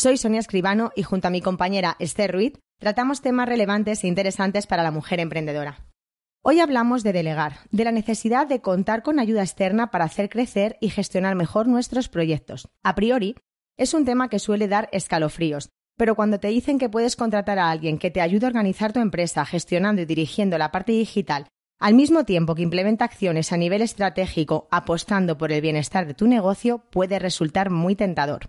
Soy Sonia Escribano y junto a mi compañera Esther Ruiz tratamos temas relevantes e interesantes para la mujer emprendedora. Hoy hablamos de delegar, de la necesidad de contar con ayuda externa para hacer crecer y gestionar mejor nuestros proyectos. A priori, es un tema que suele dar escalofríos, pero cuando te dicen que puedes contratar a alguien que te ayude a organizar tu empresa gestionando y dirigiendo la parte digital, al mismo tiempo que implementa acciones a nivel estratégico apostando por el bienestar de tu negocio, puede resultar muy tentador.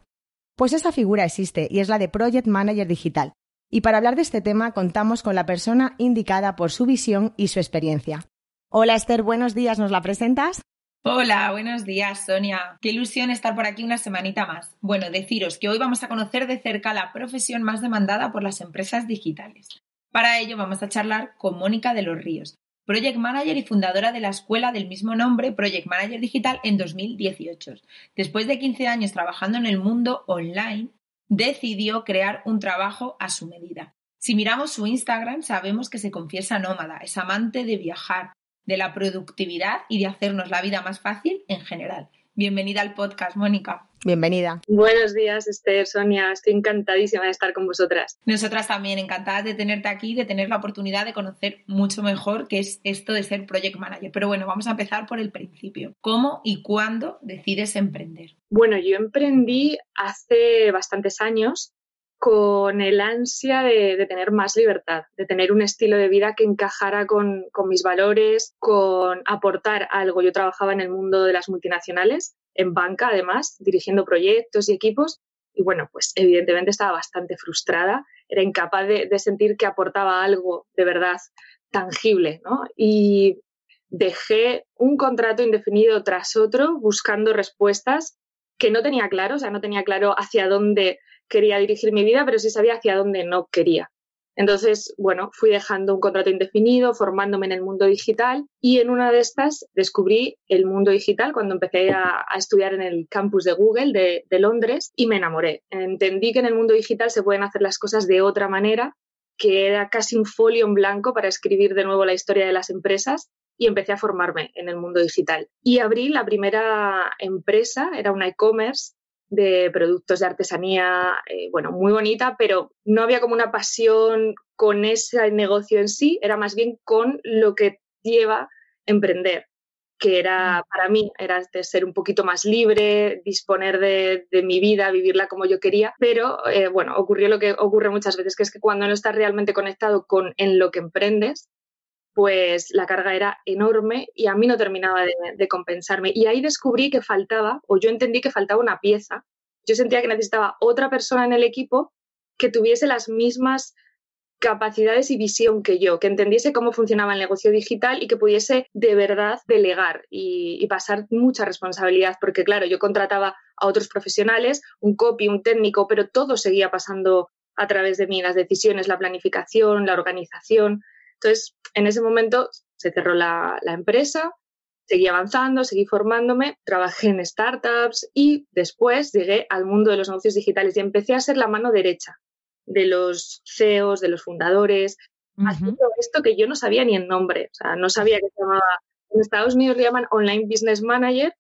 Pues esa figura existe y es la de Project Manager Digital, y para hablar de este tema contamos con la persona indicada por su visión y su experiencia. Hola Esther, buenos días, ¿nos la presentas? Hola, buenos días Sonia. Qué ilusión estar por aquí una semanita más. Bueno, deciros que hoy vamos a conocer de cerca la profesión más demandada por las empresas digitales. Para ello vamos a charlar con Mónica de los Ríos, Project Manager y fundadora de la escuela del mismo nombre, Project Manager Digital, en 2018. Después de 15 años trabajando en el mundo online, decidió crear un trabajo a su medida. Si miramos su Instagram, sabemos que se confiesa nómada, es amante de viajar, de la productividad y de hacernos la vida más fácil en general. Bienvenida al podcast, Mónica. Bienvenida. Buenos días, Esther, Sonia. Estoy encantadísima de estar con vosotras. Nosotras también, encantadas de tenerte aquí, de tener la oportunidad de conocer mucho mejor qué es esto de ser project manager. Pero bueno, vamos a empezar por el principio. ¿Cómo y cuándo decides emprender? Bueno, yo emprendí hace bastantes años con el ansia de, tener más libertad, de tener un estilo de vida que encajara con, mis valores, con aportar algo. Yo trabajaba en el mundo de las multinacionales, en banca además, dirigiendo proyectos y equipos, y bueno, pues evidentemente estaba bastante frustrada, era incapaz de, de sentir que aportaba algo de verdad tangible, ¿no? Y dejé un contrato indefinido tras otro buscando respuestas que no tenía claro, o sea, no tenía claro hacia dónde quería dirigir mi vida, pero sí sabía hacia dónde no quería. Entonces, bueno, fui dejando un contrato indefinido, formándome en el mundo digital y en una de estas descubrí el mundo digital cuando empecé a, estudiar en el campus de Google de, de, Londres y me enamoré. Entendí que en el mundo digital se pueden hacer las cosas de otra manera, que era casi un folio en blanco para escribir de nuevo la historia de las empresas y empecé a formarme en el mundo digital. Y abrí la primera empresa, era una e-commerce de productos de artesanía, eh, bueno, muy bonita, pero no había como una pasión con ese negocio en sí, era más bien con lo que lleva emprender, que era mm. para mí, era de ser un poquito más libre, disponer de, mi vida, vivirla como yo quería, pero eh, bueno, ocurrió lo que ocurre muchas veces, que es que cuando no estás realmente conectado con en lo que emprendes, pues la carga era enorme y a mí no terminaba de, compensarme. Y ahí descubrí que faltaba, o yo entendí que faltaba una pieza. Yo sentía que necesitaba otra persona en el equipo que tuviese las mismas capacidades y visión que yo, que entendiese cómo funcionaba el negocio digital y que pudiese de verdad delegar y, y, pasar mucha responsabilidad, porque claro, yo contrataba a otros profesionales, un copy, un técnico, pero todo seguía pasando a través de mí, las decisiones, la planificación, la organización. Entonces, en ese momento se cerró la, empresa, seguí avanzando, seguí formándome, trabajé en startups y después llegué al mundo de los negocios digitales y empecé a ser la mano derecha de los CEOs, de los fundadores, haciendo esto que yo no sabía ni el nombre, o sea, no sabía que se llamaba, en Estados Unidos le llaman Online Business Manager,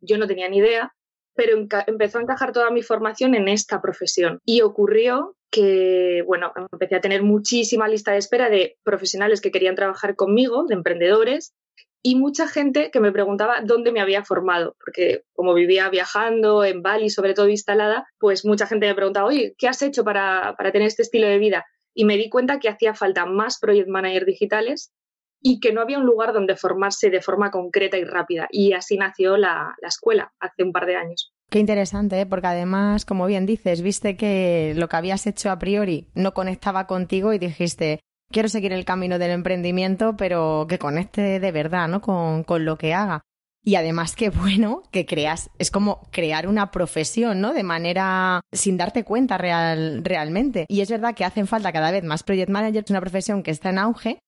yo no tenía ni idea, pero empezó a encajar toda mi formación en esta profesión. Y ocurrió que, bueno, empecé a tener muchísima lista de espera de profesionales que querían trabajar conmigo, de emprendedores, y mucha gente que me preguntaba dónde me había formado, porque como vivía viajando en Bali, sobre todo instalada, pues mucha gente me preguntaba, oye, ¿qué has hecho para, tener este estilo de vida? Y me di cuenta que hacía falta más project manager digitales y que no había un lugar donde formarse de forma concreta y rápida. Y así nació la, la escuela hace un par de años. Qué interesante, ¿eh? porque además, como bien dices, viste que lo que habías hecho a priori no conectaba contigo y dijiste, quiero seguir el camino del emprendimiento, pero que conecte de verdad, ¿no? Con, con lo que haga. Y además, qué bueno que creas, es como crear una profesión, ¿no? De manera sin darte cuenta real, realmente. Y es verdad que hacen falta cada vez más project managers, una profesión que está en auge,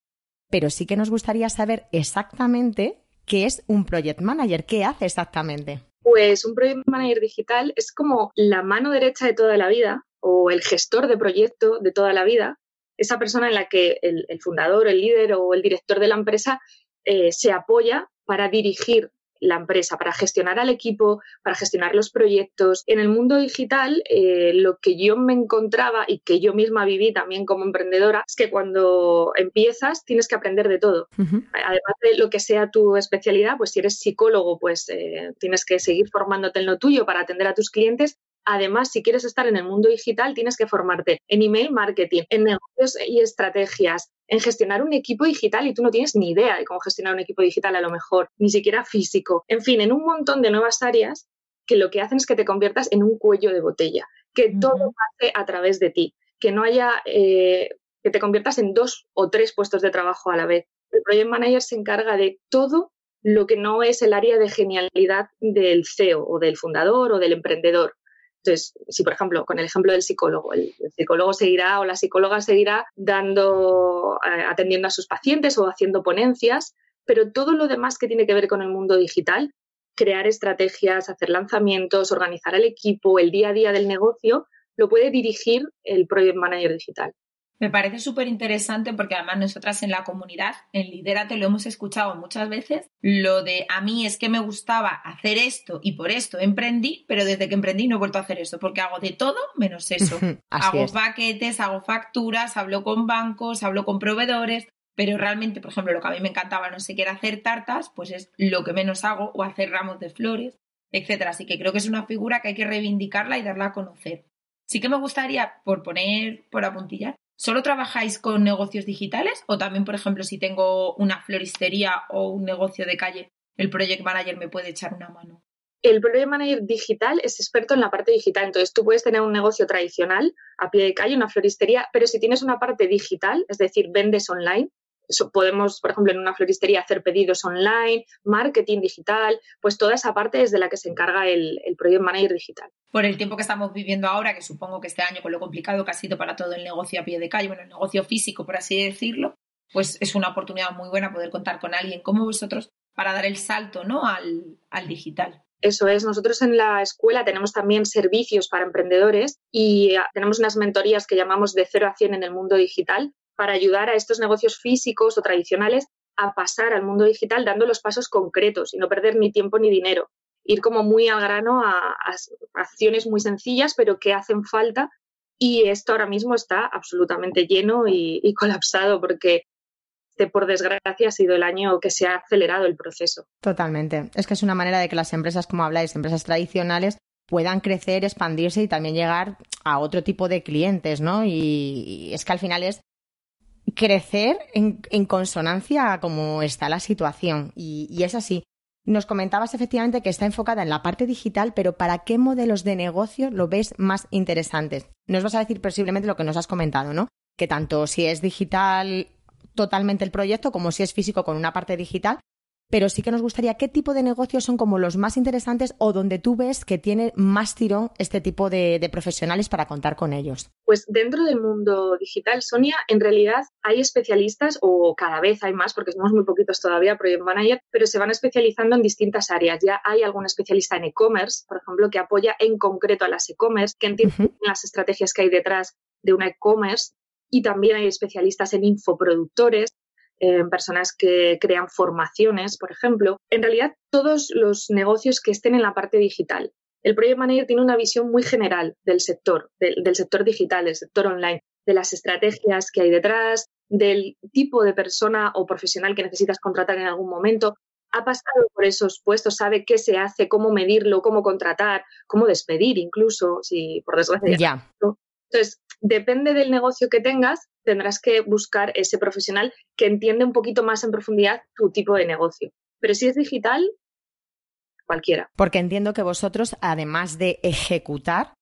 pero sí que nos gustaría saber exactamente qué es un project manager, qué hace exactamente. Pues un project manager digital es como la mano derecha de toda la vida o el gestor de proyecto de toda la vida. Esa persona en la que el, fundador, el líder o el director de la empresa eh, se apoya para dirigir la empresa, para gestionar al equipo, para gestionar los proyectos. En el mundo digital, eh, lo que yo me encontraba y que yo misma viví también como emprendedora es que cuando empiezas tienes que aprender de todo. Además de lo que sea tu especialidad, pues si eres psicólogo, pues eh, tienes que seguir formándote en lo tuyo para atender a tus clientes Además, si quieres estar en el mundo digital, tienes que formarte en email marketing, en negocios y estrategias, en gestionar un equipo digital y tú no tienes ni idea de cómo gestionar un equipo digital a lo mejor, ni siquiera físico. En fin, en un montón de nuevas áreas que lo que hacen es que te conviertas en un cuello de botella, que todo pase a través de ti, que no haya, eh, que te conviertas en dos o tres puestos de trabajo a la vez. El project manager se encarga de todo lo que no es el área de genialidad del CEO o del fundador o del emprendedor. Entonces, si por ejemplo, con el ejemplo del psicólogo, el, psicólogo seguirá o la psicóloga seguirá dando, eh, atendiendo a sus pacientes o haciendo ponencias, pero todo lo demás que tiene que ver con el mundo digital, crear estrategias, hacer lanzamientos, organizar el equipo, el día a día del negocio, lo puede dirigir el Project Manager Digital. Me parece súper interesante porque además nosotras en la comunidad, en Lidérate, lo hemos escuchado muchas veces, lo de a mí es que me gustaba hacer esto y por esto emprendí, pero desde que emprendí no he vuelto a hacer eso porque hago de todo menos eso. hago paquetes, hago facturas, hablo con bancos, hablo con proveedores, pero realmente, por ejemplo, lo que a mí me encantaba, no sé qué era hacer tartas, pues es lo que menos hago o hacer ramos de flores, etcétera. Así que creo que es una figura que hay que reivindicarla y darla a conocer. Sí que me gustaría, por poner, por apuntillar, ¿Solo trabajáis con negocios digitales o también, por ejemplo, si tengo una floristería o un negocio de calle, el project manager me puede echar una mano? El project manager digital es experto en la parte digital, entonces tú puedes tener un negocio tradicional a pie de calle, una floristería, pero si tienes una parte digital, es decir, vendes online, podemos, por ejemplo, en una floristería hacer pedidos online, marketing digital, pues toda esa parte es de la que se encarga el, el Project Manager digital. Por el tiempo que estamos viviendo ahora, que supongo que este año, con lo complicado que ha sido para todo el negocio a pie de calle, bueno, el negocio físico, por así decirlo, pues es una oportunidad muy buena poder contar con alguien como vosotros para dar el salto ¿no? al, al digital. Eso es, nosotros en la escuela tenemos también servicios para emprendedores y ah, tenemos unas mentorías que llamamos de cero a 100 en el mundo digital, para ayudar a estos negocios físicos o tradicionales a pasar al mundo digital dando los pasos concretos y no perder ni tiempo ni dinero. Ir como muy al grano a, acciones muy sencillas pero que hacen falta y esto ahora mismo está absolutamente lleno y, y colapsado porque este, por desgracia, ha sido el año que se ha acelerado el proceso. Totalmente. Es que es una manera de que las empresas, como habláis, empresas tradicionales, puedan crecer, expandirse y también llegar a otro tipo de clientes, ¿no? y es que al final es crecer en, consonancia a cómo está la situación. Y, es así. Nos comentabas efectivamente que está enfocada en la parte digital, pero ¿para qué modelos de negocio lo ves más interesantes? Nos vas a decir posiblemente lo que nos has comentado, ¿no? Que tanto si es digital totalmente el proyecto como si es físico con una parte digital, pero sí que nos gustaría qué tipo de negocios son como los más interesantes o donde tú ves que tiene más tirón este tipo de, profesionales para contar con ellos. Pues dentro del mundo digital, Sonia, en realidad hay especialistas o cada vez hay más, porque somos muy poquitos todavía, Project Manager, pero se van especializando en distintas áreas. Ya hay algún especialista en e-commerce, por ejemplo, que apoya en concreto a las e-commerce, que entiende las estrategias que hay detrás de una e-commerce y también hay especialistas en infoproductores en personas que crean formaciones, por ejemplo. En realidad, todos los negocios que estén en la parte digital. El Project Manager tiene una visión muy general del sector, del, sector digital, del sector online, de las estrategias que hay detrás, del tipo de persona o profesional que necesitas contratar en algún momento. ha pasado por esos puestos, sabe qué se hace, cómo medirlo, cómo contratar, cómo despedir incluso, si por desgracia. Ya. Entonces, depende del negocio que tengas, tendrás que buscar ese profesional que entiende un poquito más en profundidad tu tipo de negocio. Pero si es digital, cualquiera. Porque entiendo que vosotros, además de ejecutar,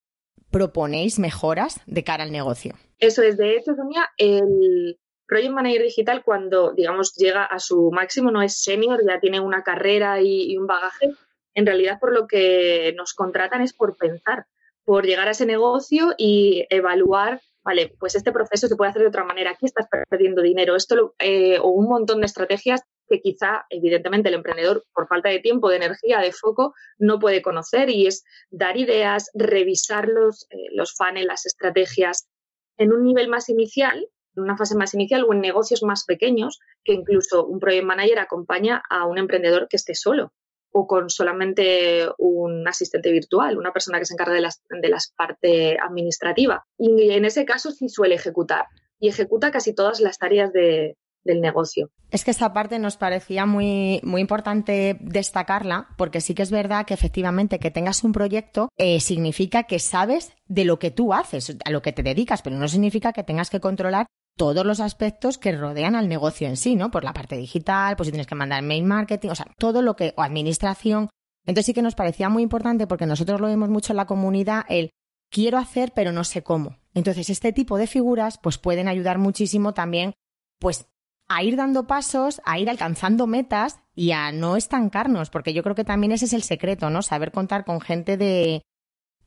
proponéis mejoras de cara al negocio. Eso es, de hecho, Sonia, el Project Manager Digital cuando, digamos, llega a su máximo, no es senior, ya tiene una carrera y, un bagaje, en realidad por lo que nos contratan es por pensar, por llegar a ese negocio y evaluar, vale, pues este proceso se puede hacer de otra manera, aquí estás perdiendo dinero, esto eh, o un montón de estrategias que quizá, evidentemente, el emprendedor, por falta de tiempo, de energía, de foco, no puede conocer y es dar ideas, revisar los, eh, los funnels, las estrategias en un nivel más inicial, en una fase más inicial o en negocios más pequeños, que incluso un project manager acompaña a un emprendedor que esté solo o con solamente un asistente virtual, una persona que se encarga de las, de las parte administrativa. Y en ese caso sí suele ejecutar y ejecuta casi todas las tareas de, del negocio. Es que esta parte nos parecía muy, muy importante destacarla, porque sí que es verdad que efectivamente que tengas un proyecto eh, significa que sabes de lo que tú haces, a lo que te dedicas, pero no significa que tengas que controlar todos los aspectos que rodean al negocio en sí, ¿no? Por la parte digital, pues si tienes que mandar mail marketing, o sea, todo lo que, o administración. Entonces sí que nos parecía muy importante porque nosotros lo vemos mucho en la comunidad, el quiero hacer pero no sé cómo. Entonces este tipo de figuras pues pueden ayudar muchísimo también pues a ir dando pasos, a ir alcanzando metas y a no estancarnos, porque yo creo que también ese es el secreto, ¿no? Saber contar con gente de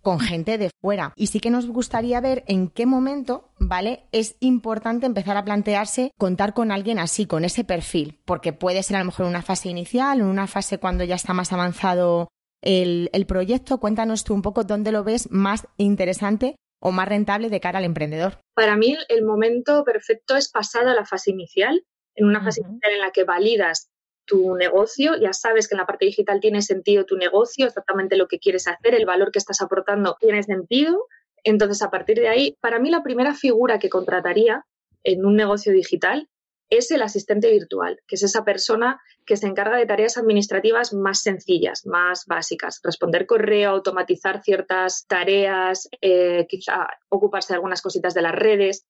con gente de fuera. Y sí que nos gustaría ver en qué momento, ¿vale? Es importante empezar a plantearse contar con alguien así, con ese perfil, porque puede ser a lo mejor una fase inicial, en una fase cuando ya está más avanzado el, el proyecto. Cuéntanos tú un poco dónde lo ves más interesante o más rentable de cara al emprendedor? Para mí el momento perfecto es pasada la fase inicial, en una fase inicial en la que validas tu negocio, ya sabes que en la parte digital tiene sentido tu negocio, exactamente lo que quieres hacer, el valor que estás aportando tiene sentido. Entonces, a partir de ahí, para mí la primera figura que contrataría en un negocio digital es el asistente virtual, que es esa persona que se encarga de tareas administrativas más sencillas, más básicas, responder correo, automatizar ciertas tareas, eh, quizá ocuparse de algunas cositas de las redes.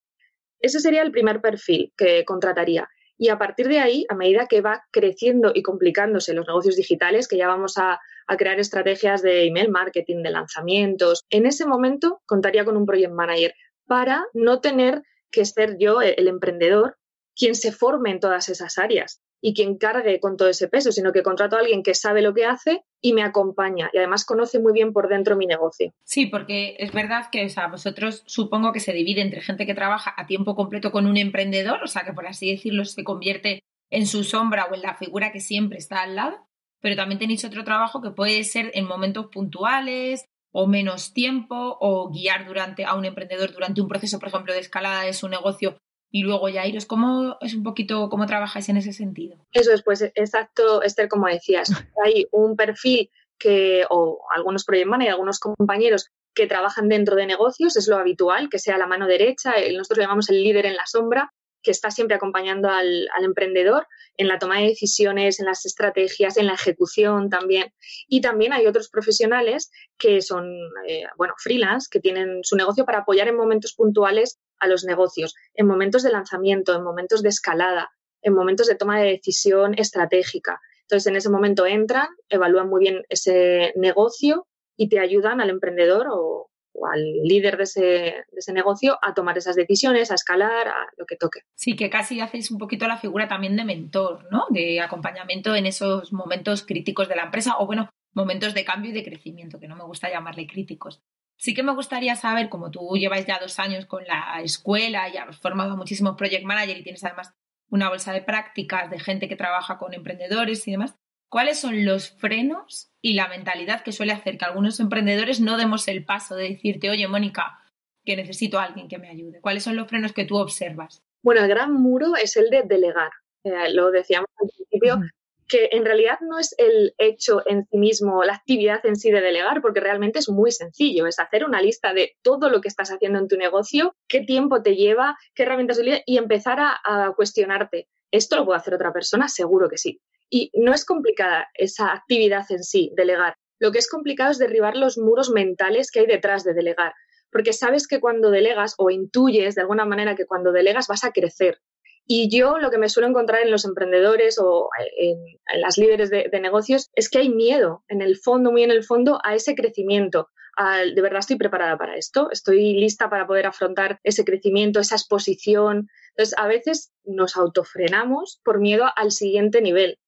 Ese sería el primer perfil que contrataría. Y a partir de ahí, a medida que va creciendo y complicándose los negocios digitales, que ya vamos a, crear estrategias de email marketing, de lanzamientos, en ese momento contaría con un project manager para no tener que ser yo el emprendedor quien se forme en todas esas áreas y quien cargue con todo ese peso, sino que contrato a alguien que sabe lo que hace y me acompaña y además conoce muy bien por dentro mi negocio. Sí, porque es verdad que o sea, vosotros supongo que se divide entre gente que trabaja a tiempo completo con un emprendedor, o sea, que por así decirlo se convierte en su sombra o en la figura que siempre está al lado, pero también tenéis otro trabajo que puede ser en momentos puntuales o menos tiempo o guiar durante a un emprendedor durante un proceso, por ejemplo, de escalada de su negocio y luego ya iros. ¿Cómo es un poquito cómo trabajáis en ese sentido? Eso es, pues exacto, Esther, como decías. Hay un perfil que, o algunos project y algunos compañeros que trabajan dentro de negocios, es lo habitual, que sea la mano derecha, nosotros le llamamos el líder en la sombra, que está siempre acompañando al, emprendedor en la toma de decisiones, en las estrategias, en la ejecución también. Y también hay otros profesionales que son, eh, bueno, freelance, que tienen su negocio para apoyar en momentos puntuales a los negocios, en momentos de lanzamiento, en momentos de escalada, en momentos de toma de decisión estratégica. Entonces, en ese momento entran, evalúan muy bien ese negocio y te ayudan al emprendedor o, al líder de ese, de ese, negocio a tomar esas decisiones, a escalar, a lo que toque. Sí, que casi hacéis un poquito la figura también de mentor, ¿no? De acompañamiento en esos momentos críticos de la empresa o, bueno, momentos de cambio y de crecimiento, que no me gusta llamarle críticos. Sí que me gustaría saber, como tú llevas ya dos años con la escuela, ya has formado a muchísimos project manager y tienes además una bolsa de prácticas de gente que trabaja con emprendedores y demás, ¿cuáles son los frenos y la mentalidad que suele hacer que algunos emprendedores no demos el paso de decirte, oye, Mónica, que necesito a alguien que me ayude? ¿Cuáles son los frenos que tú observas? Bueno, el gran muro es el de delegar. Eh, lo decíamos al principio, que en realidad no es el hecho en sí mismo, la actividad en sí de delegar, porque realmente es muy sencillo, es hacer una lista de todo lo que estás haciendo en tu negocio, qué tiempo te lleva, qué herramientas utilizas y empezar a, a cuestionarte, ¿esto lo puede hacer otra persona? Seguro que sí. Y no es complicada esa actividad en sí, delegar. Lo que es complicado es derribar los muros mentales que hay detrás de delegar, porque sabes que cuando delegas o intuyes de alguna manera que cuando delegas vas a crecer. Y yo lo que me suelo encontrar en los emprendedores o en, las líderes de, negocios es que hay miedo, en el fondo, muy en el fondo, a ese crecimiento. de verdad estoy preparada para esto, estoy lista para poder afrontar ese crecimiento, esa exposición. Entonces, a veces nos autofrenamos por miedo al siguiente nivel.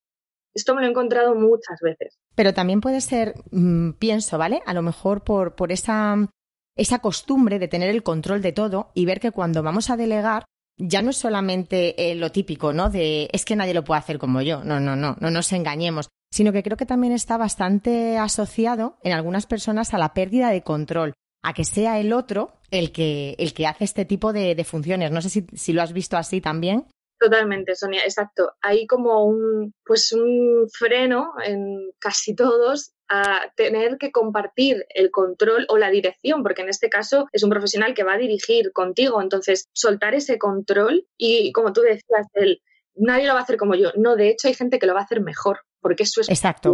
Esto me lo he encontrado muchas veces. Pero también puede ser, mm, pienso, ¿vale? A lo mejor por, esa costumbre de tener el control de todo y ver que cuando vamos a delegar ya no es solamente eh, lo típico, ¿no? De es que nadie lo puede hacer como yo. No, no, no, no nos engañemos. Sino que creo que también está bastante asociado en algunas personas a la pérdida de control, a que sea el otro el que, el que hace este tipo de, de funciones. No sé si, si lo has visto así también. Totalmente, Sonia, exacto. Hay como un, pues un freno en casi todos a tener que compartir el control o la dirección, porque en este caso es un profesional que va a dirigir contigo. Entonces, soltar ese control y, como tú decías, el, nadie lo va a hacer como yo. No, de hecho, hay gente que lo va a hacer mejor, porque eso es. Exacto.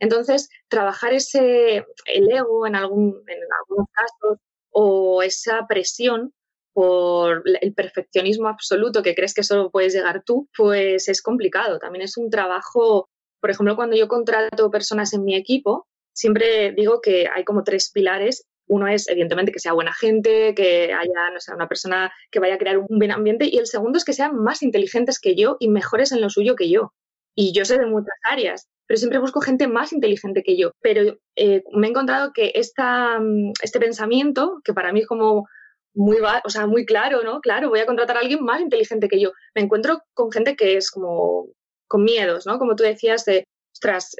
Entonces, trabajar ese, el ego en, algún, en algunos casos o esa presión por el perfeccionismo absoluto que crees que solo puedes llegar tú, pues es complicado. También es un trabajo, por ejemplo, cuando yo contrato personas en mi equipo, siempre digo que hay como tres pilares. Uno es, evidentemente, que sea buena gente, que haya, no sé, una persona que vaya a crear un buen ambiente. Y el segundo es que sean más inteligentes que yo y mejores en lo suyo que yo. Y yo sé de muchas áreas, pero siempre busco gente más inteligente que yo. Pero eh, me he encontrado que esta, mm, este pensamiento, que para mí es como muy, o sea, muy claro, ¿no? Claro, voy a contratar a alguien más inteligente que yo. Me encuentro con gente que es como con miedos, ¿no? Como tú decías, de, ostras,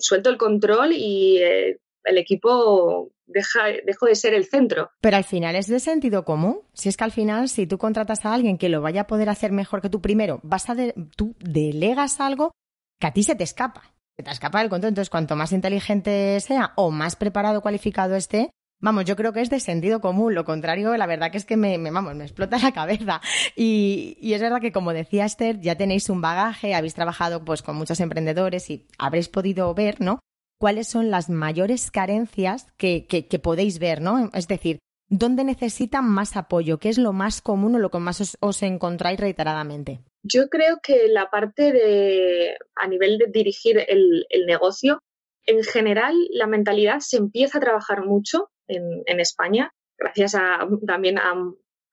suelto el control y eh, el equipo deja, dejo de ser el centro. Pero al final es de sentido común. Si es que al final, si tú contratas a alguien que lo vaya a poder hacer mejor que tú primero, vas a tú delegas algo que a ti se te escapa. Se te escapa del control. Entonces, cuanto más inteligente sea o más preparado, cualificado esté, Vamos, yo creo que es de sentido común. Lo contrario, la verdad que es que me, vamos, me explota la cabeza. Y, es verdad que, como decía Esther, ya tenéis un bagaje, habéis trabajado pues con muchos emprendedores y habréis podido ver, ¿no? Cuáles son las mayores carencias que, que, que podéis ver, ¿no? Es decir, ¿dónde necesitan más apoyo? ¿Qué es lo más común o lo que más os, encontráis reiteradamente? Yo creo que la parte de, a nivel de dirigir el negocio, en general, la mentalidad se empieza a trabajar mucho en, España, gracias a, también a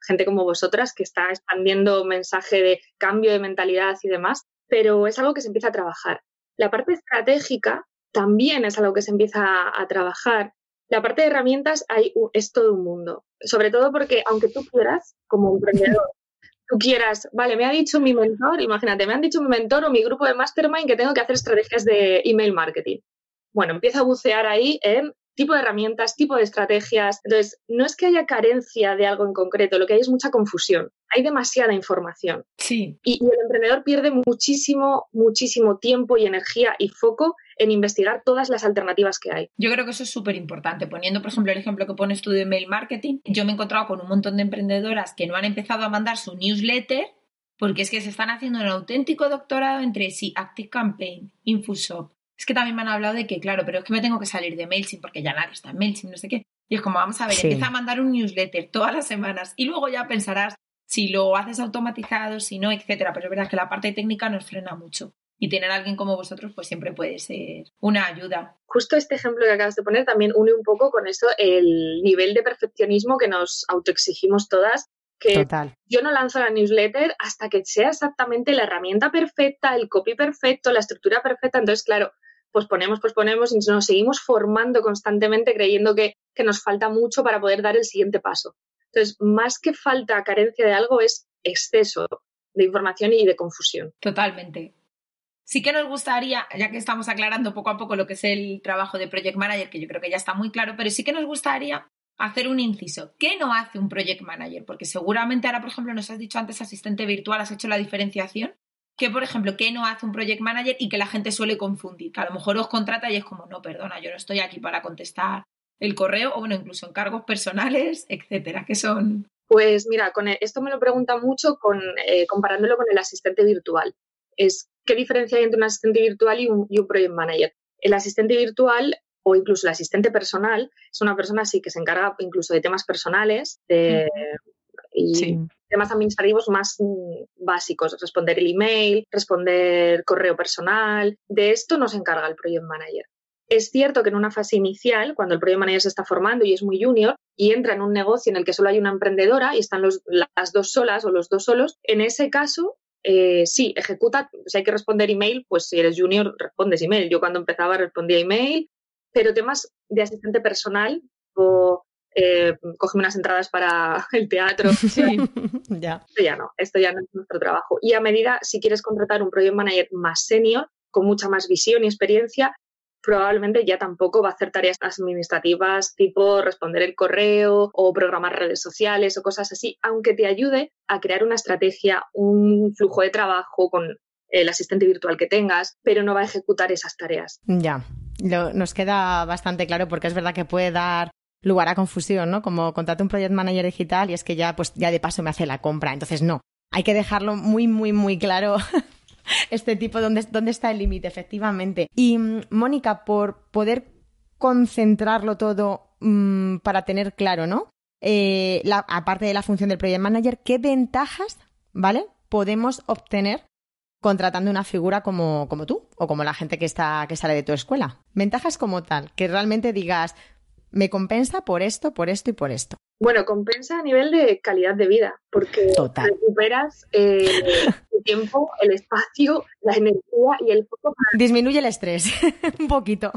gente como vosotras que está expandiendo mensaje de cambio de mentalidad y demás, pero es algo que se empieza a trabajar. La parte estratégica también es algo que se empieza a, trabajar. La parte de herramientas hay, es todo un mundo, sobre todo porque aunque tú quieras, como emprendedor, tú quieras, vale, me ha dicho mi mentor, imagínate, me han dicho mi mentor o mi grupo de mastermind que tengo que hacer estrategias de email marketing. Bueno, empiezo a bucear ahí en tipo de herramientas, tipo de estrategias. Entonces, no es que haya carencia de algo en concreto, lo que hay es mucha confusión. Hay demasiada información. Sí. Y, el emprendedor pierde muchísimo, muchísimo tiempo y energía y foco en investigar todas las alternativas que hay. Yo creo que eso es súper importante. Poniendo, por ejemplo, el ejemplo que pones tú de email marketing, yo me he encontrado con un montón de emprendedoras que no han empezado a mandar su newsletter porque es que se están haciendo un auténtico doctorado entre sí, Active Campaign, Infushop, es que también me han hablado de que, claro, pero es que me tengo que salir de MailChimp porque ya nadie está en MailChimp, no sé qué. Y es como, vamos a ver, empieza a mandar un newsletter todas las semanas y luego ya pensarás si lo haces automatizado, si no, etcétera. Pero es verdad que la parte técnica nos frena mucho. Y tener a alguien como vosotros, pues siempre puede ser una ayuda. Justo este ejemplo que acabas de poner también une un poco con eso el nivel de perfeccionismo que nos autoexigimos todas que yo no lanzo la newsletter hasta que sea exactamente la herramienta perfecta, el copy perfecto, la estructura perfecta. Entonces, claro, pues ponemos, pues ponemos y nos seguimos formando constantemente creyendo que, que nos falta mucho para poder dar el siguiente paso. Entonces, más que falta, carencia de algo, es exceso de información y de confusión. Totalmente. Sí que nos gustaría, ya que estamos aclarando poco a poco lo que es el trabajo de Project Manager, que yo creo que ya está muy claro, pero sí que nos gustaría hacer un inciso. ¿Qué no hace un project manager? Porque seguramente ahora, por ejemplo, nos has dicho antes asistente virtual, has hecho la diferenciación. ¿Qué, por ejemplo, qué no hace un project manager y que la gente suele confundir? Que a lo mejor os contrata y es como, no, perdona, yo no estoy aquí para contestar el correo o, bueno, incluso encargos personales, etcétera, que son. Pues mira, con esto me lo preguntan mucho con, eh, comparándolo con el asistente virtual. Es ¿qué diferencia hay entre un asistente virtual y un, project manager? El asistente virtual o incluso el asistente personal es una persona así que se encarga incluso de temas personales de, y temas administrativos más mm, básicos, responder el email, responder correo personal. De esto nos encarga el project manager. Es cierto que en una fase inicial, cuando el project manager se está formando y es muy junior y entra en un negocio en el que solo hay una emprendedora y están las dos solas o los dos solos, en ese caso eh, sí, ejecuta, si hay que responder email, pues si eres junior respondes email. Yo cuando empezaba respondía email, pero temas de asistente personal o eh, cógeme unas entradas para el teatro. Sí, ya. Esto ya no, esto ya no es nuestro trabajo. Y a medida, si quieres contratar un project manager más senior, con mucha más visión y experiencia, probablemente ya tampoco va a hacer tareas administrativas tipo responder el correo o programar redes sociales o cosas así, aunque te ayude a crear una estrategia, un flujo de trabajo con el asistente virtual que tengas, pero no va a ejecutar esas tareas. Ya, nos queda bastante claro porque es verdad que puede dar lugar a confusión, ¿no? Como contrato un project manager digital y es que ya, pues, ya de paso me hace la compra. Entonces, no. Hay que dejarlo muy, muy, muy claro este tipo, dónde, dónde está el límite, efectivamente. Y, mm, Mónica, por poder concentrarlo todo mm, para tener claro, ¿no? Eh, aparte de la función del project manager, ¿qué ventajas, ¿vale? Podemos obtener contratando una figura como, como tú o como la gente que, está, que sale de tu escuela. Ventajas como tal, que realmente digas, me compensa por esto, por esto y por esto. Bueno, compensa a nivel de calidad de vida, porque recuperas eh, el tiempo, el espacio, la energía y el foco. Disminuye el estrés un poquito.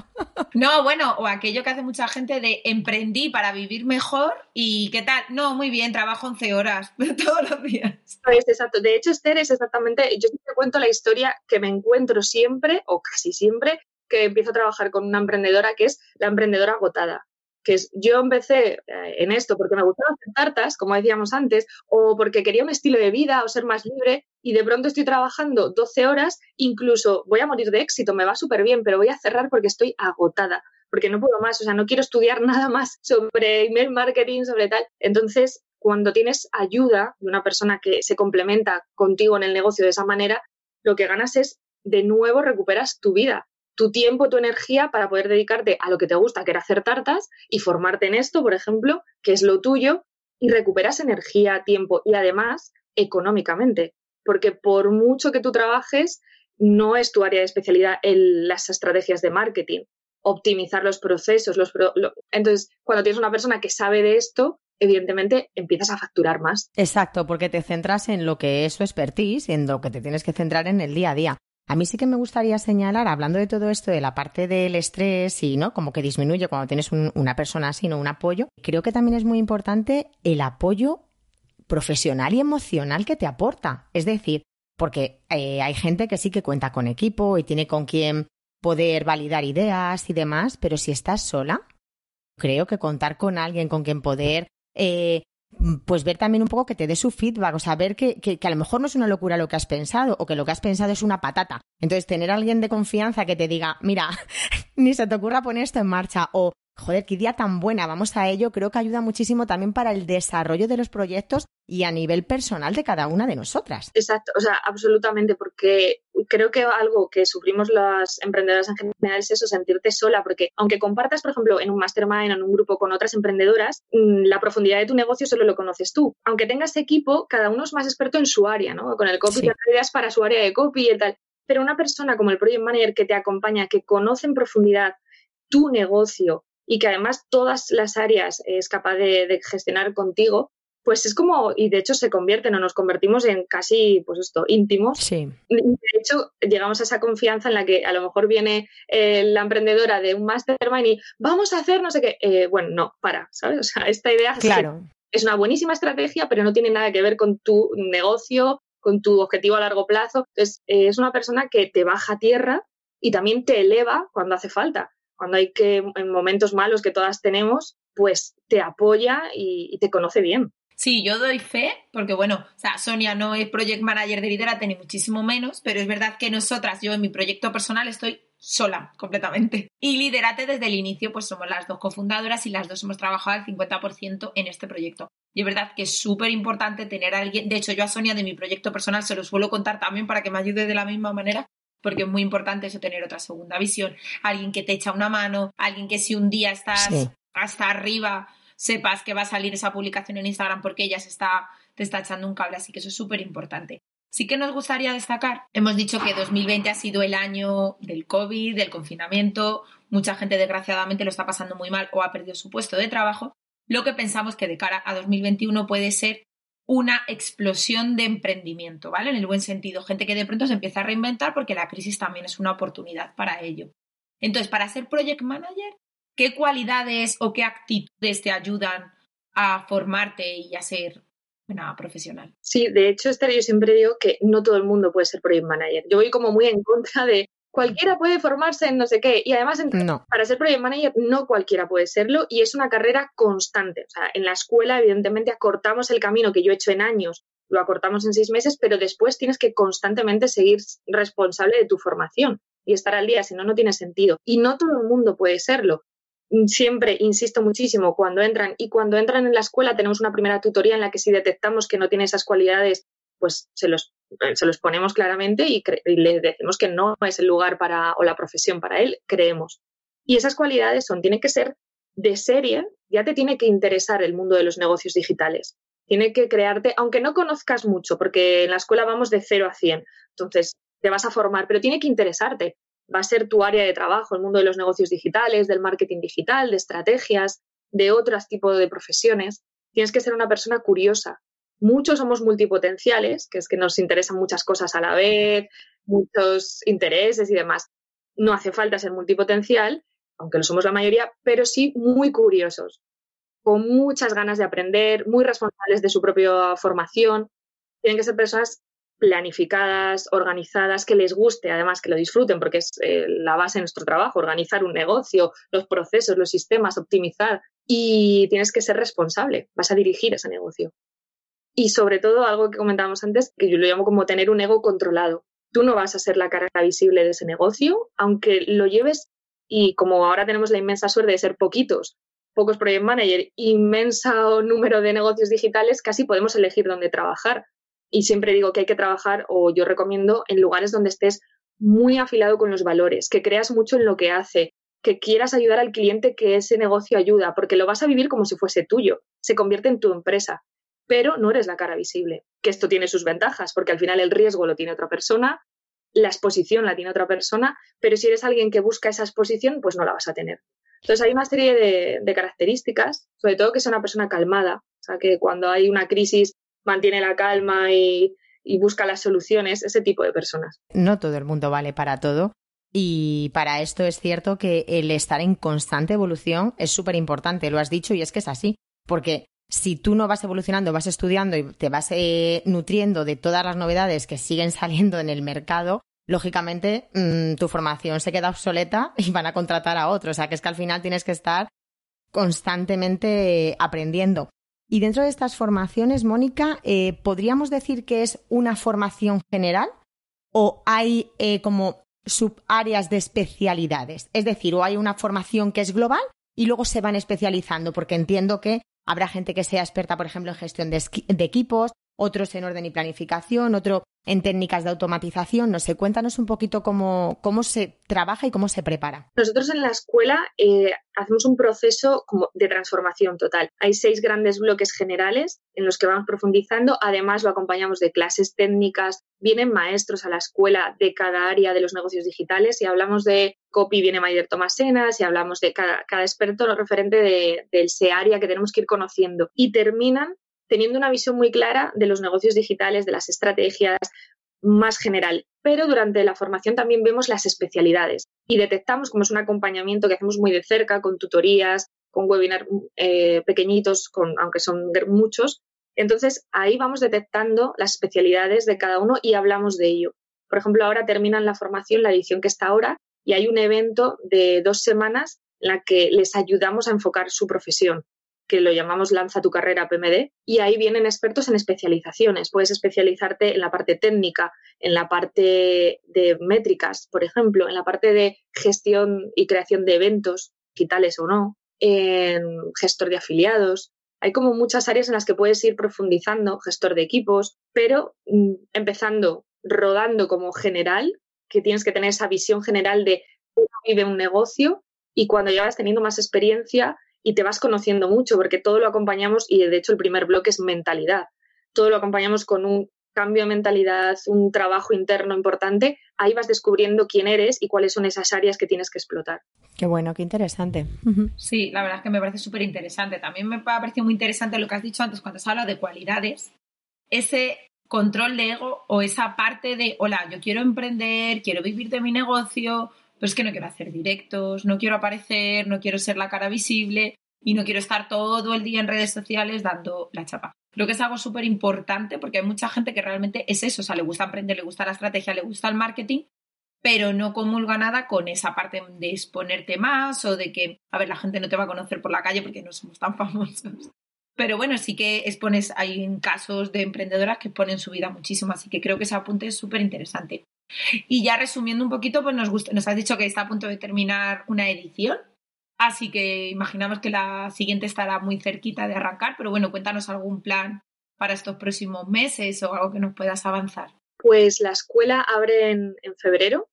No, bueno, o aquello que hace mucha gente de emprendí para vivir mejor y ¿qué tal? No, muy bien, trabajo 11 horas todos los días. Es exacto. De hecho, Esther, es exactamente, yo te cuento la historia que me encuentro siempre o casi siempre que empiezo a trabajar con una emprendedora que es la emprendedora agotada que yo empecé eh, en esto porque me gustaban hacer tartas, como decíamos antes, o porque quería un estilo de vida o ser más libre y de pronto estoy trabajando 12 horas, incluso voy a morir de éxito, me va súper bien, pero voy a cerrar porque estoy agotada, porque no puedo más, o sea, no quiero estudiar nada más sobre email marketing, sobre tal. Entonces, cuando tienes ayuda de una persona que se complementa contigo en el negocio de esa manera, lo que ganas es de nuevo recuperas tu vida tu tiempo, tu energía para poder dedicarte a lo que te gusta, que era hacer tartas y formarte en esto, por ejemplo, que es lo tuyo, y recuperas energía, tiempo y además económicamente, porque por mucho que tú trabajes, no es tu área de especialidad en las estrategias de marketing, optimizar los procesos. Los Entonces, cuando tienes una persona que sabe de esto, evidentemente empiezas a facturar más. Exacto, porque te centras en lo que es su expertise, en lo que te tienes que centrar en el día a día. A mí sí que me gustaría señalar, hablando de todo esto, de la parte del estrés y, ¿no? Como que disminuye cuando tienes una persona así, ¿no? Un apoyo. Creo que también es muy importante el apoyo profesional y emocional que te aporta. Es decir, porque eh, hay gente que sí que cuenta con equipo y tiene con quien poder validar ideas y demás, pero si estás sola, creo que contar con alguien con quien poder eh, pues ver también un poco que te dé su feedback, o sea, ver que, que, a lo mejor no es una locura lo que has pensado o que lo que has pensado es una patata. Entonces, tener a alguien de confianza que te diga, mira, ni se te ocurra poner esto en marcha o joder, qué idea tan buena, vamos a ello, creo que ayuda muchísimo también para el desarrollo de los proyectos y a nivel personal de cada una de nosotras. Exacto, o sea, absolutamente, porque creo que algo que sufrimos las emprendedoras en general es eso, sentirte sola, porque aunque compartas, por ejemplo, en un mastermind o en un grupo con otras emprendedoras, mm, la profundidad de tu negocio solo lo conoces tú. Aunque tengas equipo, cada uno es más experto en su área, ¿no? Con el copy te ideas para su área de copy y tal. Pero una persona como el project manager que te acompaña, que conoce en profundidad tu negocio, y que además todas las áreas es capaz de, gestionar contigo, pues es como, y de hecho se convierten o nos convertimos en casi, pues esto, íntimos. Sí. De hecho, llegamos a esa confianza en la que a lo mejor viene eh, la emprendedora de un mastermind y vamos a hacer no sé qué. Eh, bueno, no, para, ¿sabes? O sea, esta idea claro. es una buenísima estrategia, pero no tiene nada que ver con tu negocio, con tu objetivo a largo plazo. Entonces, eh, es una persona que te baja a tierra y también te eleva cuando hace falta cuando hay que, en momentos malos que todas tenemos, pues te apoya y, te conoce bien. Sí, yo doy fe, porque bueno, Sonia no es project manager de Liderate ni muchísimo menos, pero es verdad que nosotras, yo en mi proyecto personal estoy sola completamente. Y Liderate desde el inicio, pues somos las dos cofundadoras y las dos hemos trabajado al 50% en este proyecto. Y es verdad que es súper importante tener a alguien, de hecho yo a Sonia de mi proyecto personal se lo suelo contar también para que me ayude de la misma manera, porque es muy importante eso tener otra segunda visión, alguien que te echa una mano, alguien que si un día estás hasta arriba sepas que va a salir esa publicación en Instagram porque ella se está, te está echando un cable, así que eso es súper importante. Sí que nos gustaría destacar, hemos dicho que 2020 ha sido el año del COVID, del confinamiento, mucha gente desgraciadamente lo está pasando muy mal o ha perdido su puesto de trabajo, lo que pensamos que de cara a 2021 puede ser una explosión de emprendimiento, ¿vale? En el buen sentido, gente que de pronto se empieza a reinventar porque la crisis también es una oportunidad para ello. Entonces, para ser project manager, ¿qué cualidades o qué actitudes te ayudan a formarte y a ser una profesional? Sí, de hecho, Esther, yo siempre digo que no todo el mundo puede ser project manager. Yo voy como muy en contra de cualquiera puede formarse en no sé qué. Y además, para ser project manager, no cualquiera puede serlo y es una carrera constante. O sea, en la escuela, evidentemente, acortamos el camino que yo he hecho en años, lo acortamos en seis meses, pero después tienes que constantemente seguir responsable de tu formación y estar al día, si no, no tiene sentido. Y no todo el mundo puede serlo. Siempre insisto muchísimo cuando entran y cuando entran en la escuela tenemos una primera tutoría en la que si detectamos que no tiene esas cualidades pues se los, se los ponemos claramente y, le decimos que no es el lugar para o la profesión para él, creemos. Y esas cualidades son, tiene que ser de serie, ya te tiene que interesar el mundo de los negocios digitales. Tiene que crearte, aunque no conozcas mucho, porque en la escuela vamos de 0 a 100, entonces te vas a formar, pero tiene que interesarte. Va a ser tu área de trabajo, el mundo de los negocios digitales, del marketing digital, de estrategias, de otros tipos de profesiones. Tienes que ser una persona curiosa, Muchos somos multipotenciales, que es que nos interesan muchas cosas a la vez, muchos intereses y demás. No hace falta ser multipotencial, aunque lo somos la mayoría, pero sí muy curiosos, con muchas ganas de aprender, muy responsables de su propia formación. Tienen que ser personas planificadas, organizadas, que les guste, además que lo disfruten, porque es eh, la base de nuestro trabajo, organizar un negocio, los procesos, los sistemas, optimizar. Y tienes que ser responsable, vas a dirigir ese negocio. Y sobre todo, algo que comentábamos antes, que yo lo llamo como tener un ego controlado. Tú no vas a ser la cara visible de ese negocio, aunque lo lleves y como ahora tenemos la inmensa suerte de ser poquitos, pocos project manager, inmenso número de negocios digitales, casi podemos elegir dónde trabajar. Y siempre digo que hay que trabajar, o yo recomiendo, en lugares donde estés muy afilado con los valores, que creas mucho en lo que hace, que quieras ayudar al cliente que ese negocio ayuda, porque lo vas a vivir como si fuese tuyo, se convierte en tu empresa pero no eres la cara visible, que esto tiene sus ventajas, porque al final el riesgo lo tiene otra persona, la exposición la tiene otra persona, pero si eres alguien que busca esa exposición, pues no la vas a tener. Entonces hay una serie de, características, sobre todo que sea una persona calmada, o sea, que cuando hay una crisis mantiene la calma y, y busca las soluciones, ese tipo de personas. No todo el mundo vale para todo. Y para esto es cierto que el estar en constante evolución es súper importante, lo has dicho y es que es así, porque si tú no vas evolucionando, vas estudiando y te vas eh, nutriendo de todas las novedades que siguen saliendo en el mercado, lógicamente mm, tu formación se queda obsoleta y van a contratar a otros. O sea, que es que al final tienes que estar constantemente aprendiendo. Y dentro de estas formaciones, Mónica, eh, ¿podríamos decir que es una formación general o hay eh, como subáreas de especialidades? Es decir, o hay una formación que es global y luego se van especializando, porque entiendo que Habrá gente que sea experta, por ejemplo, en gestión de, equipos, otros en orden y planificación, otro en técnicas de automatización. No sé, cuéntanos un poquito cómo, cómo se trabaja y cómo se prepara. Nosotros en la escuela eh, hacemos un proceso de transformación total. Hay seis grandes bloques generales en los que vamos profundizando. Además, lo acompañamos de clases técnicas. Vienen maestros a la escuela de cada área de los negocios digitales. Si hablamos de copy, viene Maider Tomasena. Si hablamos de cada, experto lo referente de, del área que tenemos que ir conociendo. Y terminan teniendo una visión muy clara de los negocios digitales, de las estrategias más general. Pero durante la formación también vemos las especialidades y detectamos, como es un acompañamiento que hacemos muy de cerca, con tutorías, con webinars eh, pequeñitos, con, aunque son muchos. Entonces ahí vamos detectando las especialidades de cada uno y hablamos de ello. Por ejemplo, ahora terminan la formación, la edición que está ahora, y hay un evento de dos semanas en la que les ayudamos a enfocar su profesión que lo llamamos Lanza tu carrera PMD, y ahí vienen expertos en especializaciones. Puedes especializarte en la parte técnica, en la parte de métricas, por ejemplo, en la parte de gestión y creación de eventos, digitales o no, en gestor de afiliados. Hay como muchas áreas en las que puedes ir profundizando, gestor de equipos, pero mm, empezando rodando como general que tienes que tener esa visión general de cómo vive un negocio y cuando ya vas teniendo más experiencia y te vas conociendo mucho, porque todo lo acompañamos, y de hecho el primer bloque es mentalidad, todo lo acompañamos con un cambio de mentalidad, un trabajo interno importante, ahí vas descubriendo quién eres y cuáles son esas áreas que tienes que explotar. Qué bueno, qué interesante. Sí, la verdad es que me parece súper interesante. También me ha parecido muy interesante lo que has dicho antes cuando has hablado de cualidades. Ese control de ego o esa parte de, hola, yo quiero emprender, quiero vivir de mi negocio, pero es que no quiero hacer directos, no quiero aparecer, no quiero ser la cara visible y no quiero estar todo el día en redes sociales dando la chapa. Creo que es algo súper importante porque hay mucha gente que realmente es eso, o sea, le gusta emprender, le gusta la estrategia, le gusta el marketing, pero no comulga nada con esa parte de exponerte más o de que, a ver, la gente no te va a conocer por la calle porque no somos tan famosos. Pero bueno, sí que expones, hay casos de emprendedoras que exponen su vida muchísimo, así que creo que ese apunte es súper interesante. Y ya resumiendo un poquito, pues nos, gusta, nos has dicho que está a punto de terminar una edición, así que imaginamos que la siguiente estará muy cerquita de arrancar, pero bueno, cuéntanos algún plan para estos próximos meses o algo que nos puedas avanzar. Pues la escuela abre en febrero,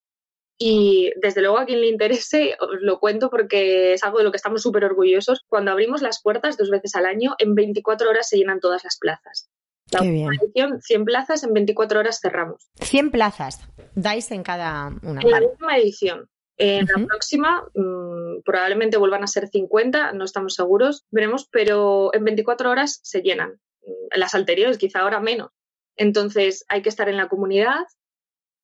y desde luego a quien le interese, os lo cuento porque es algo de lo que estamos súper orgullosos. Cuando abrimos las puertas dos veces al año, en 24 horas se llenan todas las plazas. La Qué bien. edición, 100 plazas, en 24 horas cerramos. 100 plazas dais en cada una. En la última edición. En la próxima mm, probablemente vuelvan a ser 50, no estamos seguros, veremos, pero en 24 horas se llenan. Mm, las anteriores quizá ahora menos. Entonces hay que estar en la comunidad,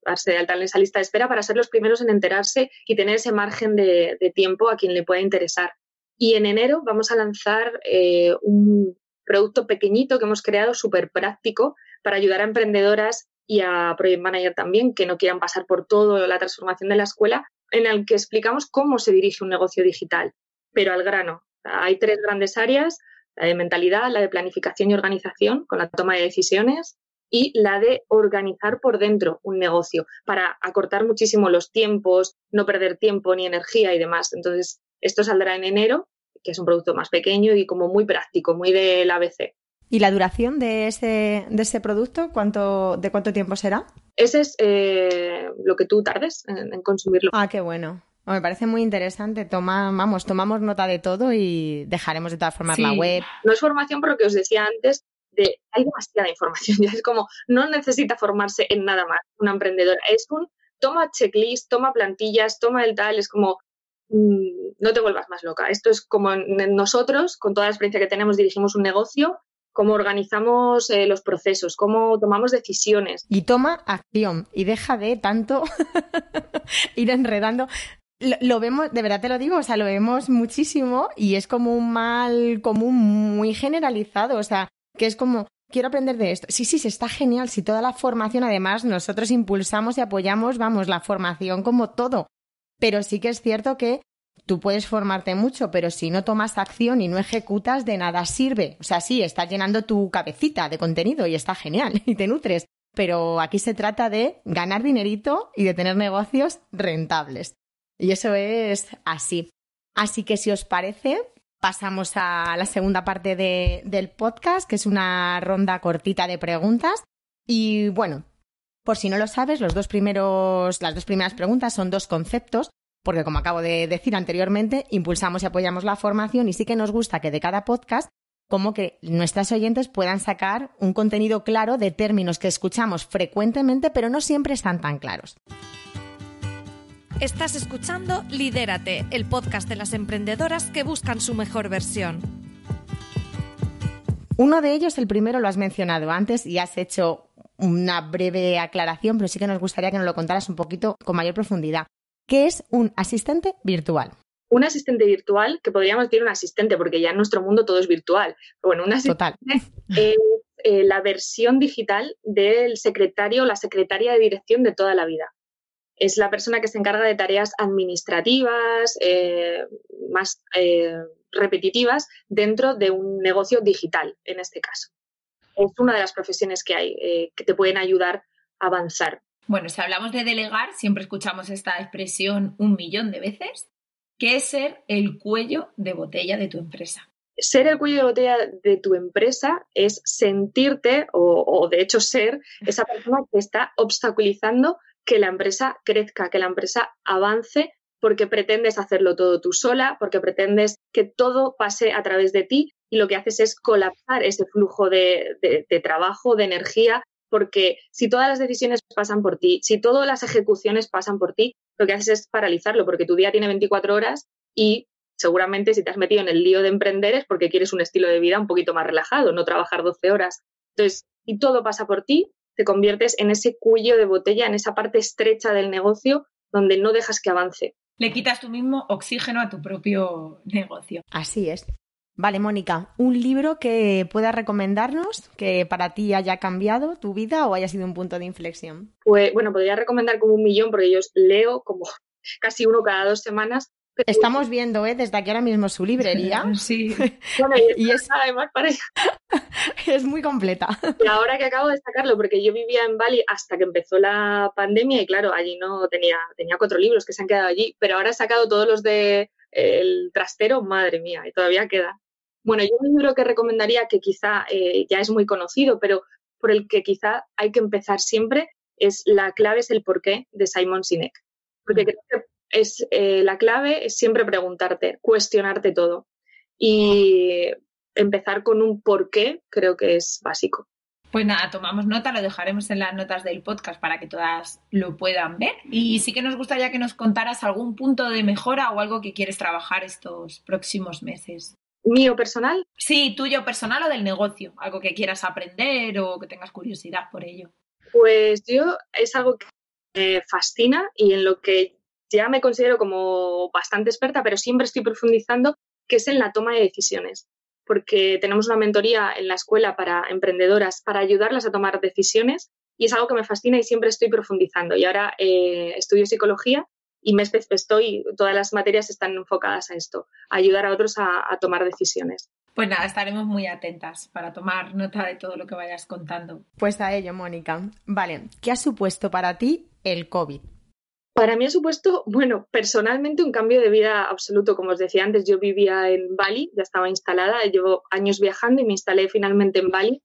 darse de alta en esa lista de espera para ser los primeros en enterarse y tener ese margen de, de tiempo a quien le pueda interesar. Y en enero vamos a lanzar eh, un producto pequeñito que hemos creado súper práctico para ayudar a emprendedoras y a project manager también que no quieran pasar por toda la transformación de la escuela, en el que explicamos cómo se dirige un negocio digital, pero al grano. Hay tres grandes áreas, la de mentalidad, la de planificación y organización, con la toma de decisiones, y la de organizar por dentro un negocio para acortar muchísimo los tiempos, no perder tiempo ni energía y demás. Entonces, esto saldrá en enero, que es un producto más pequeño y como muy práctico, muy del ABC. ¿Y la duración de ese, de ese producto? ¿Cuánto, ¿De cuánto tiempo será? Ese es eh, lo que tú tardes en, en consumirlo. Ah, qué bueno. Me parece muy interesante. Toma, vamos, tomamos nota de todo y dejaremos de todas formas la web. No es formación porque os decía antes de hay demasiada información. Ya es como no necesita formarse en nada más una emprendedora. Es un toma checklist, toma plantillas, toma el tal. Es como no te vuelvas más loca. Esto es como nosotros, con toda la experiencia que tenemos, dirigimos un negocio, cómo organizamos eh, los procesos, cómo tomamos decisiones. Y toma acción y deja de tanto ir enredando. Lo, lo vemos, de verdad te lo digo, o sea, lo vemos muchísimo y es como un mal común muy generalizado, o sea, que es como, quiero aprender de esto. Sí, sí, sí, está genial, si toda la formación, además, nosotros impulsamos y apoyamos, vamos, la formación como todo. Pero sí que es cierto que tú puedes formarte mucho, pero si no tomas acción y no ejecutas, de nada sirve. O sea, sí, estás llenando tu cabecita de contenido y está genial y te nutres. Pero aquí se trata de ganar dinerito y de tener negocios rentables. Y eso es así. Así que si os parece, pasamos a la segunda parte de- del podcast, que es una ronda cortita de preguntas. Y bueno, por si no lo sabes, los dos primeros, las dos primeras preguntas son dos conceptos, porque como acabo de decir anteriormente, impulsamos y apoyamos la formación y sí que nos gusta que de cada podcast, como que nuestras oyentes puedan sacar un contenido claro de términos que escuchamos frecuentemente, pero no siempre están tan claros. Estás escuchando Lidérate, el podcast de las emprendedoras que buscan su mejor versión. Uno de ellos, el primero, lo has mencionado antes y has hecho una breve aclaración, pero sí que nos gustaría que nos lo contaras un poquito con mayor profundidad. ¿Qué es un asistente virtual? Un asistente virtual, que podríamos decir un asistente, porque ya en nuestro mundo todo es virtual. Pero bueno, un asistente es eh, la versión digital del secretario o la secretaria de dirección de toda la vida. Es la persona que se encarga de tareas administrativas, eh, más eh, repetitivas, dentro de un negocio digital, en este caso. Es una de las profesiones que hay eh, que te pueden ayudar a avanzar. Bueno, si hablamos de delegar, siempre escuchamos esta expresión un millón de veces, que es ser el cuello de botella de tu empresa. ser el cuello de botella de tu empresa es sentirte o, o, de hecho ser esa persona que está obstaculizando que la empresa crezca, que la empresa avance porque pretendes hacerlo todo tú sola, porque pretendes que todo pase a través de ti y lo que haces es colapsar ese flujo de, trabajo, de energía, porque si todas las decisiones pasan por ti, si todas las ejecuciones pasan por ti, lo que haces es paralizarlo, porque tu día tiene 24 horas y seguramente si te has metido en el lío de emprender es porque quieres un estilo de vida un poquito más relajado, no trabajar 12 horas. Entonces, si todo pasa por ti, te conviertes en ese cuello de botella, en esa parte estrecha del negocio donde no dejas que avance. Le quitas tú mismo oxígeno a tu propio negocio. Así es. Vale, Mónica, un libro que puedas recomendarnos que para ti haya cambiado tu vida o haya sido un punto de inflexión. Pues bueno, podría recomendar como un millón porque yo leo como casi uno cada dos semanas, Estamos viendo, ¿eh? Desde aquí ahora mismo su librería. Sí. Bueno, y, es además para Es muy completa. Y ahora que acabo de sacarlo, porque yo vivía en Bali hasta que empezó la pandemia y claro, allí no tenía, tenía cuatro libros que se han quedado allí, pero ahora he sacado todos los de el trastero, madre mía, y todavía queda. Bueno, yo un libro que recomendaría que quizá eh, ya es muy conocido, pero por el que quizá hay que empezar siempre es La clave es el porqué de Simon Sinek. Porque creo que es eh, la clave es siempre preguntarte, cuestionarte todo y empezar con un por qué creo que es básico. Pues nada, tomamos nota, lo dejaremos en las notas del podcast para que todas lo puedan ver. Y sí que nos gustaría que nos contaras algún punto de mejora o algo que quieres trabajar estos próximos meses. ¿Mío personal? Sí, tuyo personal o del negocio, algo que quieras aprender o que tengas curiosidad por ello. Pues yo es algo que me fascina y en lo que ya me considero como bastante experta, pero siempre estoy profundizando, que es en la toma de decisiones. Porque tenemos una mentoría en la escuela para emprendedoras para ayudarlas a tomar decisiones y es algo que me fascina y siempre estoy profundizando. Y ahora eh, estudio psicología y me estoy, todas las materias están enfocadas a esto, a ayudar a otros a, a tomar decisiones. Pues nada, estaremos muy atentas para tomar nota de todo lo que vayas contando. Pues a ello, Mónica. Vale, ¿qué ha supuesto para ti el COVID? Para mí ha supuesto, bueno, personalmente un cambio de vida absoluto. Como os decía antes, yo vivía en Bali, ya estaba instalada, llevo años viajando y me instalé finalmente en Bali.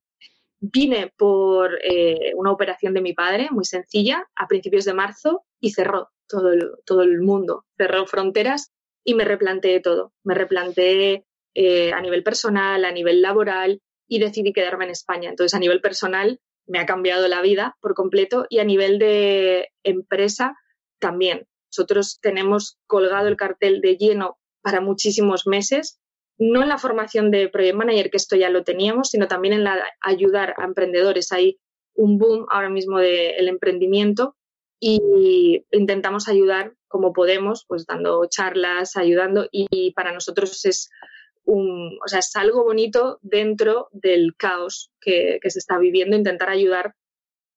Vine por eh, una operación de mi padre, muy sencilla, a principios de marzo y cerró todo el, todo el mundo, cerró fronteras y me replanteé todo. Me replanteé eh, a nivel personal, a nivel laboral y decidí quedarme en España. Entonces, a nivel personal, me ha cambiado la vida por completo y a nivel de empresa, también. Nosotros tenemos colgado el cartel de lleno para muchísimos meses, no en la formación de Project Manager, que esto ya lo teníamos, sino también en la ayudar a emprendedores. Hay un boom ahora mismo del emprendimiento y intentamos ayudar como podemos, pues dando charlas, ayudando y para nosotros es un, o sea, es algo bonito dentro del caos que, se está viviendo, intentar ayudar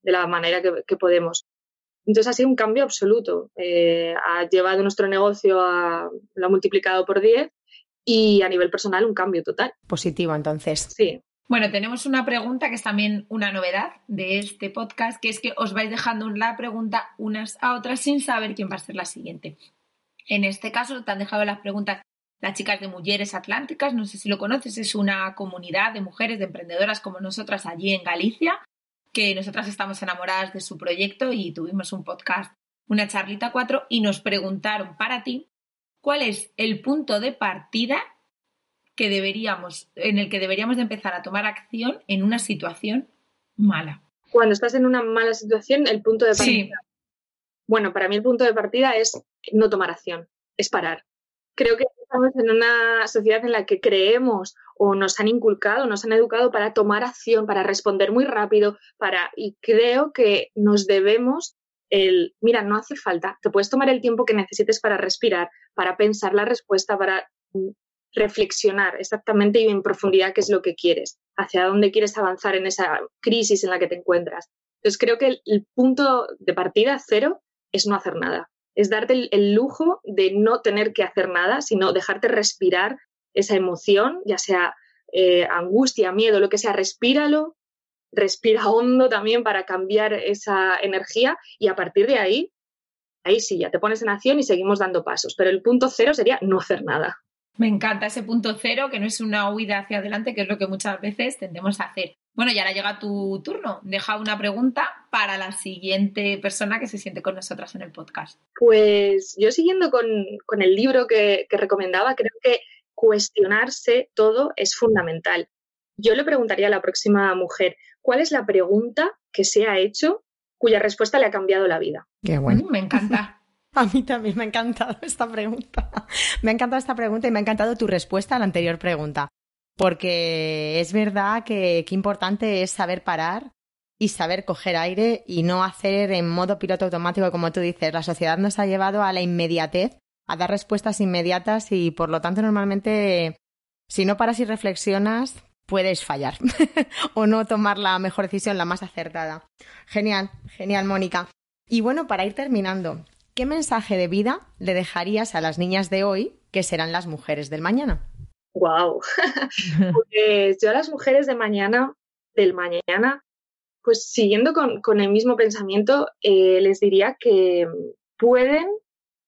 de la manera que podemos. Entonces ha sido un cambio absoluto. Eh, ha llevado nuestro negocio a, lo ha multiplicado por 10 y a nivel personal un cambio total. Positivo, entonces. Sí. Bueno, tenemos una pregunta que es también una novedad de este podcast, que es que os vais dejando la pregunta unas a otras sin saber quién va a ser la siguiente. En este caso te han dejado las preguntas las chicas de Mujeres Atlánticas, no sé si lo conoces, es una comunidad de mujeres, de emprendedoras como nosotras allí en Galicia, que nosotras estamos enamoradas de su proyecto y tuvimos un podcast, una charlita cuatro, y nos preguntaron para ti cuál es el punto de partida que deberíamos, en el que deberíamos de empezar a tomar acción en una situación mala. Cuando estás en una mala situación, el punto de partida. Bueno, para mí el punto de partida es no tomar acción, es parar. Creo que estamos en una sociedad en la que creemos o nos han inculcado, nos han educado para tomar acción, para responder muy rápido, para y creo que nos debemos el, mira, no hace falta, te puedes tomar el tiempo que necesites para respirar, para pensar la respuesta, para mm, reflexionar exactamente y en profundidad qué es lo que quieres, hacia dónde quieres avanzar en esa crisis en la que te encuentras. Entonces creo que el punto de partida cero es no hacer nada es darte el, lujo de no tener que hacer nada, sino dejarte respirar esa emoción, ya sea eh, angustia, miedo, lo que sea, respíralo, respira hondo también para cambiar esa energía y a partir de ahí, ahí sí, ya te pones en acción y seguimos dando pasos. Pero el punto cero sería no hacer nada. Me encanta ese punto cero, que no es una huida hacia adelante, que es lo que muchas veces tendemos a hacer. Bueno, y ahora llega tu turno. Deja una pregunta para la siguiente persona que se siente con nosotras en el podcast. Pues yo siguiendo con, el libro que, que recomendaba, creo que cuestionarse todo es fundamental. Yo le preguntaría a la próxima mujer, ¿cuál es la pregunta que se ha hecho cuya respuesta le ha cambiado la vida? Qué bueno. Mm, me encanta. A mí también me ha encantado esta pregunta. Me ha encantado esta pregunta y me ha encantado tu respuesta a la anterior pregunta porque es verdad que qué importante es saber parar y saber coger aire y no hacer en modo piloto automático, como tú dices. La sociedad nos ha llevado a la inmediatez, a dar respuestas inmediatas y por lo tanto normalmente si no paras y reflexionas puedes fallar o no tomar la mejor decisión, la más acertada. Genial, genial, Mónica. Y bueno, para ir terminando, ¿qué mensaje de vida le dejarías a las niñas de hoy que serán las mujeres del mañana? Wow. pues yo a las mujeres de mañana, del mañana, pues siguiendo con, el mismo pensamiento, eh, les diría que pueden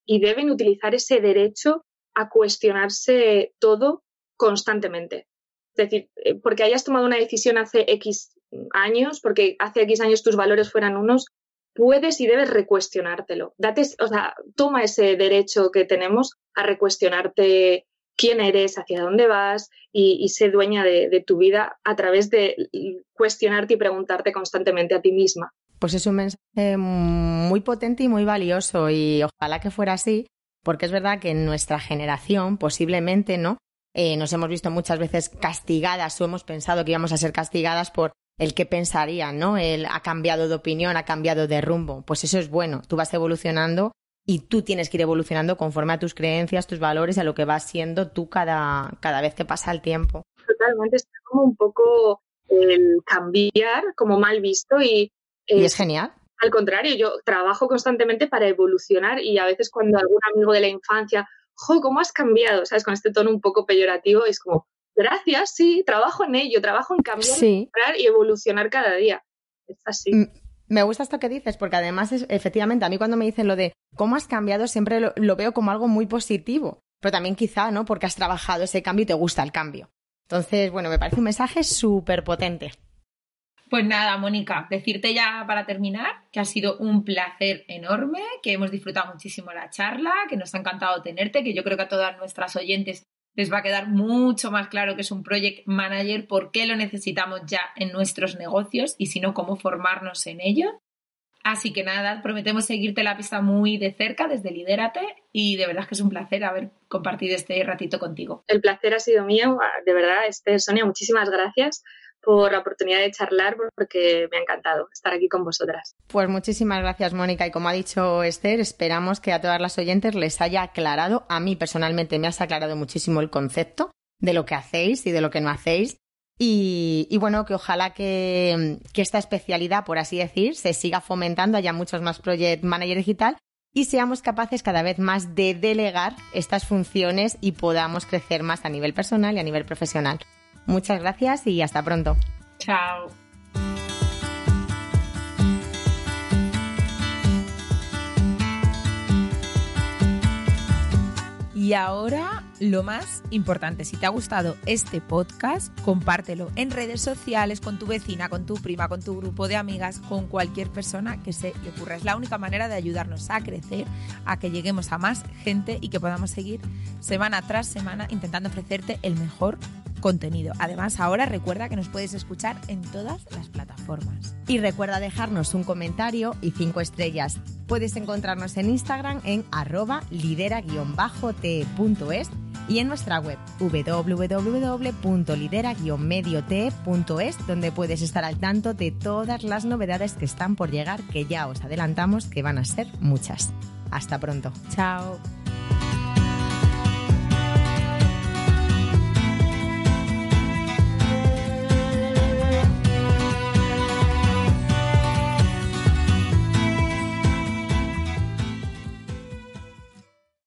y deben utilizar ese derecho a cuestionarse todo constantemente. Es decir, eh, porque hayas tomado una decisión hace X años, porque hace X años tus valores fueran unos, puedes y debes recuestionártelo. Date, o sea, toma ese derecho que tenemos a recuestionarte quién eres, hacia dónde vas y, sé dueña de, tu vida a través de cuestionarte y preguntarte constantemente a ti misma. Pues es un mensaje muy potente y muy valioso y ojalá que fuera así, porque es verdad que en nuestra generación posiblemente, ¿no? Eh, nos hemos visto muchas veces castigadas o hemos pensado que íbamos a ser castigadas por el que pensarían, ¿no? Él ha cambiado de opinión, ha cambiado de rumbo. Pues eso es bueno. Tú vas evolucionando y tú tienes que ir evolucionando conforme a tus creencias, tus valores, a lo que vas siendo tú cada, cada vez que pasa el tiempo. Totalmente, está como un poco el cambiar, como mal visto y... y es genial. Al contrario, yo trabajo constantemente para evolucionar y a veces cuando algún amigo de la infancia, jo, ¿cómo has cambiado? ¿Sabes? Con este tono un poco peyorativo, es como, gracias, sí, trabajo en ello, trabajo en cambiar y evolucionar cada día. Es así. Me gusta esto que dices, porque además, es, efectivamente, a mí cuando me dicen lo de cómo has cambiado, siempre lo, veo como algo muy positivo. Pero también quizá, ¿no? Porque has trabajado ese cambio y te gusta el cambio. Entonces, bueno, me parece un mensaje súper potente. Pues nada, Mónica, decirte ya para terminar que ha sido un placer enorme, que hemos disfrutado muchísimo la charla, que nos ha encantado tenerte, que yo creo que a todas nuestras oyentes les va a quedar mucho más claro que es un project manager, por qué lo necesitamos ya en nuestros negocios y si no, cómo formarnos en ello. Así que nada, prometemos seguirte la pista muy de cerca desde Lidérate y de verdad que es un placer haber compartido este ratito contigo. El placer ha sido mío, de verdad, este, Sonia, muchísimas gracias por la oportunidad de charlar porque me ha encantado estar aquí con vosotras. Pues muchísimas gracias, Mónica. Y como ha dicho Esther, esperamos que a todas las oyentes les haya aclarado, a mí personalmente me has aclarado muchísimo el concepto de lo que hacéis y de lo que no hacéis. Y, bueno, que ojalá que, que, esta especialidad, por así decir, se siga fomentando, haya muchos más project manager digital y seamos capaces cada vez más de delegar estas funciones y podamos crecer más a nivel personal y a nivel profesional. Muchas gracias y hasta pronto. Chao. Y ahora lo más importante, si te ha gustado este podcast, compártelo en redes sociales con tu vecina, con tu prima, con tu grupo de amigas, con cualquier persona que se le ocurra. Es la única manera de ayudarnos a crecer, a que lleguemos a más gente y que podamos seguir semana tras semana intentando ofrecerte el mejor contenido. Además, ahora recuerda que nos puedes escuchar en todas las plataformas. Y recuerda dejarnos un comentario y cinco estrellas. Puedes encontrarnos en Instagram en arroba lidera-te.es y en nuestra web www.lidera-mediote.es donde puedes estar al tanto de todas las novedades que están por llegar que ya os adelantamos que van a ser muchas. Hasta pronto. Chao.